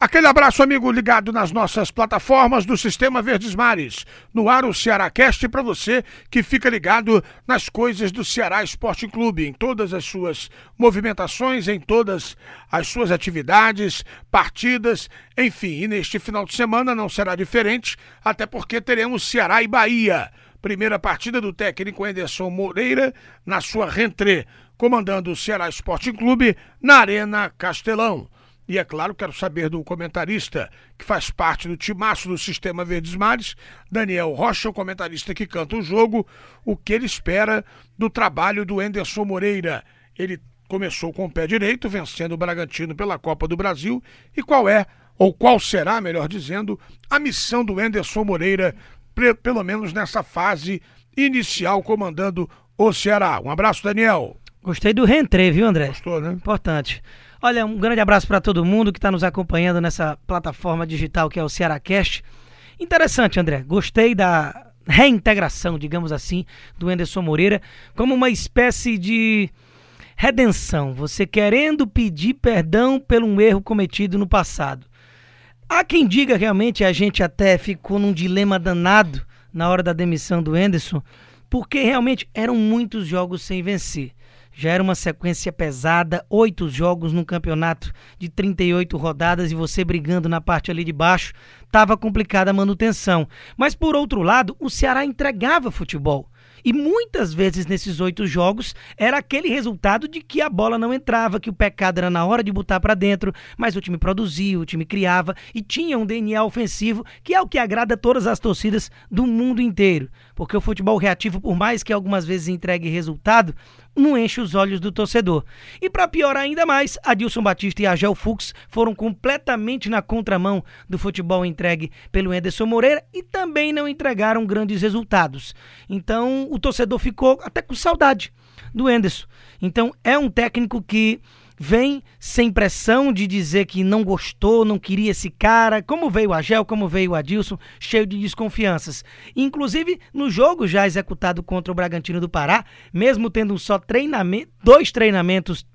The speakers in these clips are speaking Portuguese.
Aquele abraço, amigo, ligado nas nossas plataformas do Sistema Verdes Mares. No ar, o Cearácast para você que fica ligado nas coisas do Ceará Esporte Clube, em todas as suas movimentações, em todas as suas atividades, partidas, enfim. E neste final de semana não será diferente, até porque teremos Ceará e Bahia. Primeira partida do técnico Anderson Moreira na sua rentrée, comandando o Ceará Esporte Clube na Arena Castelão. E é claro, quero saber do comentarista que faz parte do timaço do Sistema Verdes Mares, Daniel Rocha, o comentarista que canta o jogo, o que ele espera do trabalho do Enderson Moreira. Ele começou com o pé direito, vencendo o Bragantino pela Copa do Brasil, e qual é, ou qual será, melhor dizendo, a missão do Enderson Moreira, pelo menos nessa fase inicial, comandando o Ceará. Um abraço, Daniel. Gostei do reentrê, viu, André? Gostou, né? Importante. Olha, um grande abraço para todo mundo que está nos acompanhando nessa plataforma digital que é o Cearacast. Interessante, André. Gostei da reintegração, digamos assim, do Enderson Moreira como uma espécie de redenção. Você querendo pedir perdão pelo um erro cometido no passado. Há quem diga realmente, a gente até ficou num dilema danado na hora da demissão do Enderson, porque realmente eram muitos jogos sem vencer. Já era uma sequência pesada, oito jogos num campeonato de 38 rodadas e você brigando na parte ali de baixo, estava complicada a manutenção. Mas por outro lado, o Ceará entregava futebol. E muitas vezes nesses oito jogos era aquele resultado de que a bola não entrava, que o pecado era na hora de botar para dentro, mas o time produzia, o time criava e tinha um DNA ofensivo que é o que agrada todas as torcidas do mundo inteiro. Porque o futebol reativo, por mais que algumas vezes entregue resultado, não enche os olhos do torcedor. E para piorar ainda mais, Adilson Batista e Agel Fux foram completamente na contramão do futebol entregue pelo Ederson Moreira e também não entregaram grandes resultados. Então o torcedor ficou até com saudade do Enderson. Então é um técnico que vem sem pressão de dizer que não gostou, não queria esse cara, como veio o Agel, como veio o Adilson, cheio de desconfianças. Inclusive, no jogo já executado contra o Bragantino do Pará, mesmo tendo só treinamento, dois treinamentos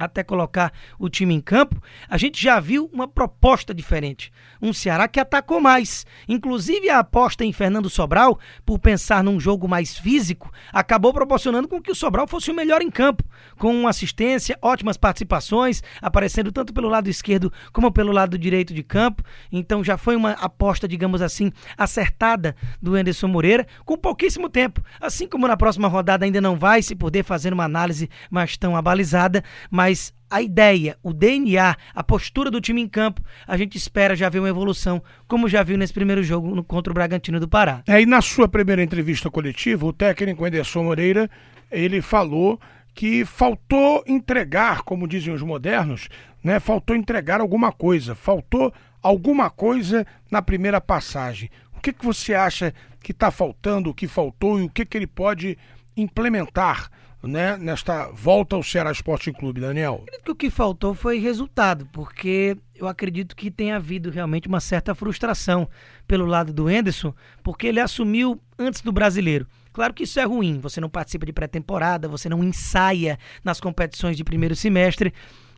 até colocar o time em campo, a gente já viu uma proposta diferente. Um Ceará que atacou mais. Inclusive a aposta em Fernando Sobral, por pensar num jogo mais físico, acabou proporcionando com que o Sobral fosse o melhor em campo, com assistência, ótimas participações, aparecendo tanto pelo lado esquerdo como pelo lado direito de campo. Então já foi uma aposta, digamos assim, acertada do Anderson Moreira, com pouquíssimo tempo. Assim como na próxima rodada ainda não vai se poder fazer uma análise mais tão abalizada, mas mas a ideia, o DNA, a postura do time em campo, a gente espera já ver uma evolução, como já viu nesse primeiro jogo contra o Bragantino do Pará. É, e na sua primeira entrevista coletiva, o técnico Anderson Moreira, ele falou que faltou entregar, como dizem os modernos, né? Faltou entregar alguma coisa, faltou alguma coisa na primeira passagem. O que, que você acha que está faltando, o que faltou e o que, que ele pode implementar né, nesta volta ao Ceará Esporte Clube, Daniel? Acredito que o que faltou foi resultado, porque eu acredito que tem havido realmente uma certa frustração pelo lado do Enderson, porque ele assumiu antes do brasileiro. Claro que isso é ruim, você não participa de pré-temporada, você não ensaia nas competições de primeiro semestre.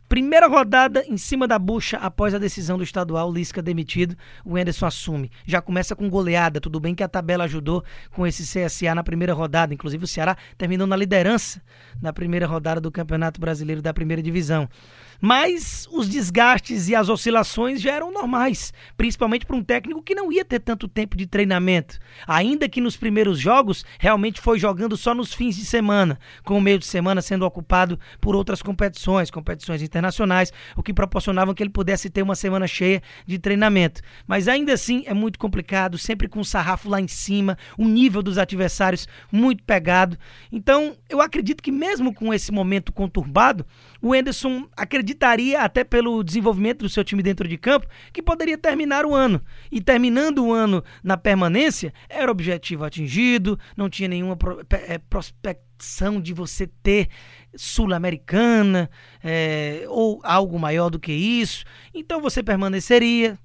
Primeira rodada em cima da bucha após a decisão do estadual, Lisca demitido, o Enderson assume. Já começa com goleada, tudo bem que a tabela ajudou com esse CSA na primeira rodada, inclusive o Ceará terminou na liderança na primeira rodada do Campeonato Brasileiro da Primeira Divisão. Mas os desgastes e as oscilações já eram normais, principalmente para um técnico que não ia ter tanto tempo de treinamento. Ainda que nos primeiros jogos realmente foi jogando só nos fins de semana, com o meio de semana sendo ocupado por outras competições, competições internacionais, o que proporcionava que ele pudesse ter uma semana cheia de treinamento. Mas ainda assim é muito complicado, sempre com o sarrafo lá em cima, o nível dos adversários muito pegado. Então, eu acredito que mesmo com esse momento conturbado, o Enderson acreditaria, até pelo desenvolvimento do seu time dentro de campo, que poderia terminar o ano. E terminando o ano na permanência, era objetivo atingido, não tinha nenhuma é, prospecção de você ter Sul-Americana é, ou algo maior do que isso. Então você permaneceria,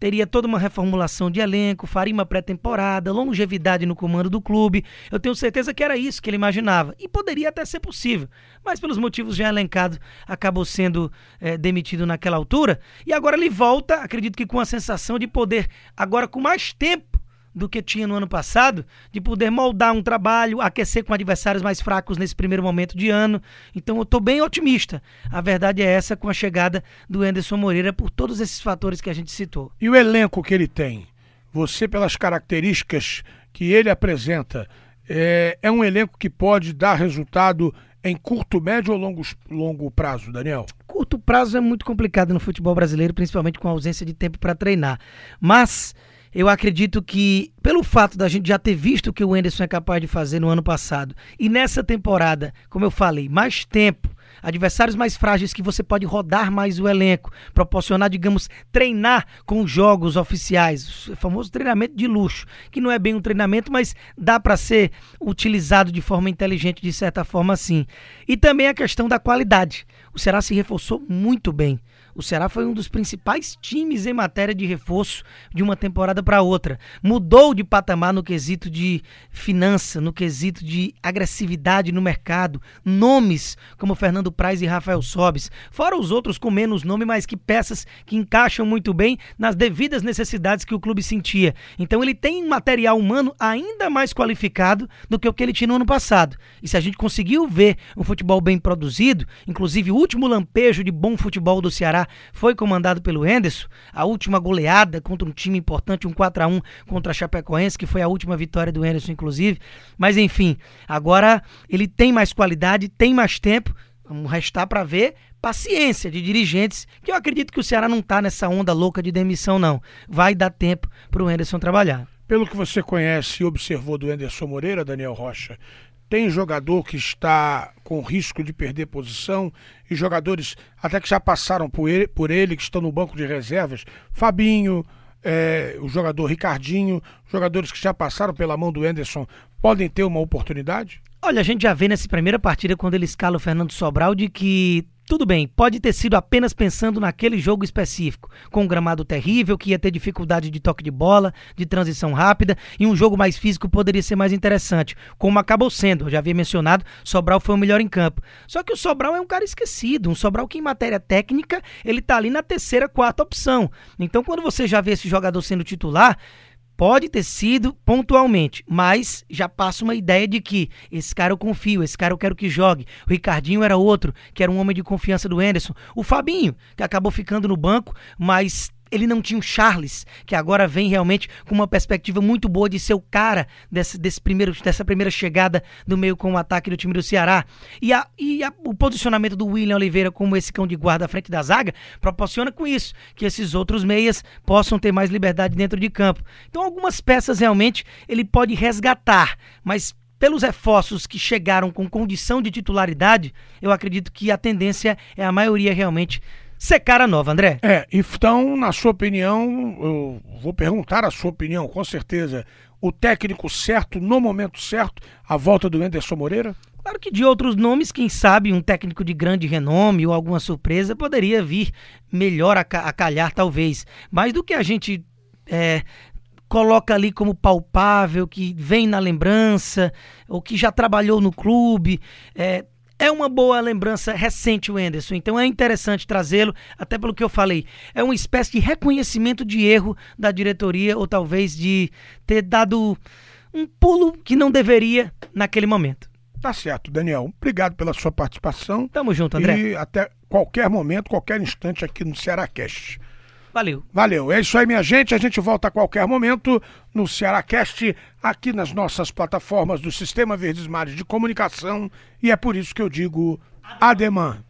teria toda uma reformulação de elenco, faria uma pré-temporada, longevidade no comando do clube. Eu tenho certeza que era isso que ele imaginava. E poderia até ser possível. Mas pelos motivos já elencados, acabou sendo é, demitido naquela altura. E agora ele volta, acredito que com a sensação de poder, agora com mais tempo, do que tinha no ano passado, de poder moldar um trabalho, aquecer com adversários mais fracos nesse primeiro momento de ano. Então eu estou bem otimista. A verdade é essa com a chegada do Anderson Moreira por todos esses fatores que a gente citou. E o elenco que ele tem? Você, pelas características que ele apresenta, é, é um elenco que pode dar resultado em curto, médio ou longo, longo prazo, Daniel? Curto prazo é muito complicado no futebol brasileiro, principalmente com a ausência de tempo para treinar. Mas eu acredito que, pelo fato da gente já ter visto o que o Enderson é capaz de fazer no ano passado, e nessa temporada, como eu falei, mais tempo, adversários mais frágeis que você pode rodar mais o elenco, proporcionar, digamos, treinar com jogos oficiais, o famoso treinamento de luxo, que não é bem um treinamento, mas dá para ser utilizado de forma inteligente, de certa forma, sim. E também a questão da qualidade. O Ceará se reforçou muito bem. O Ceará foi um dos principais times em matéria de reforço de uma temporada para outra. Mudou de patamar no quesito de finança, no quesito de agressividade no mercado. Nomes como Fernando Praz e Rafael Sobes, fora os outros com menos nome, mas que peças que encaixam muito bem nas devidas necessidades que o clube sentia. Então ele tem um material humano ainda mais qualificado do que o que ele tinha no ano passado. E se a gente conseguiu ver um futebol bem produzido, inclusive o último lampejo de bom futebol do Ceará foi comandado pelo Henderson. A última goleada contra um time importante, um 4 a 1 contra a Chapecoense, que foi a última vitória do Henderson, inclusive. Mas enfim, agora ele tem mais qualidade, tem mais tempo. Vamos restar para ver paciência de dirigentes, que eu acredito que o Ceará não está nessa onda louca de demissão, não. Vai dar tempo para o Henderson trabalhar. Pelo que você conhece e observou do Anderson Moreira, Daniel Rocha, tem jogador que está com risco de perder posição e jogadores até que já passaram por ele, por ele que estão no banco de reservas. Fabinho, é, o jogador Ricardinho, jogadores que já passaram pela mão do Anderson, podem ter uma oportunidade? Olha, a gente já vê nessa primeira partida, quando ele escala o Fernando Sobral, de que tudo bem, pode ter sido apenas pensando naquele jogo específico, com um gramado terrível, que ia ter dificuldade de toque de bola, de transição rápida, e um jogo mais físico poderia ser mais interessante, como acabou sendo. Eu já havia mencionado, Sobral foi o melhor em campo. Só que o Sobral é um cara esquecido, um Sobral que em matéria técnica, ele tá ali na terceira, quarta opção. Então, quando você já vê esse jogador sendo titular, Pode ter sido pontualmente, mas já passa uma ideia de que esse cara eu confio, esse cara eu quero que jogue. O Ricardinho era outro, que era um homem de confiança do Anderson. O Fabinho, que acabou ficando no banco, mas ele não tinha o Charles, que agora vem realmente com uma perspectiva muito boa de ser o cara desse, desse primeiro, dessa primeira chegada do meio com o ataque do time do Ceará. E, a, e a, o posicionamento do William Oliveira como esse cão de guarda à frente da zaga proporciona com isso, que esses outros meias possam ter mais liberdade dentro de campo. Então algumas peças realmente ele pode resgatar, mas pelos reforços que chegaram com condição de titularidade, eu acredito que a tendência é a maioria realmente ser cara nova, André. É, então, na sua opinião, eu vou perguntar a sua opinião, com certeza. O técnico certo, no momento certo, a volta do Anderson Moreira? Claro que de outros nomes, quem sabe um técnico de grande renome ou alguma surpresa poderia vir melhor a, a calhar, talvez. Mas do que a gente é, coloca ali como palpável, que vem na lembrança, ou que já trabalhou no clube, é, é uma boa lembrança recente o Enderson, então é interessante trazê-lo, até pelo que eu falei. É uma espécie de reconhecimento de erro da diretoria, ou talvez de ter dado um pulo que não deveria naquele momento. Tá certo, Daniel. Obrigado pela sua participação. Tamo junto, André. E até qualquer momento, qualquer instante aqui no Ceará Cast. Valeu. Valeu. É isso aí, minha gente. A gente volta a qualquer momento no Cearacast, aqui nas nossas plataformas do Sistema Verdes Mares de Comunicação. E é por isso que eu digo ademã.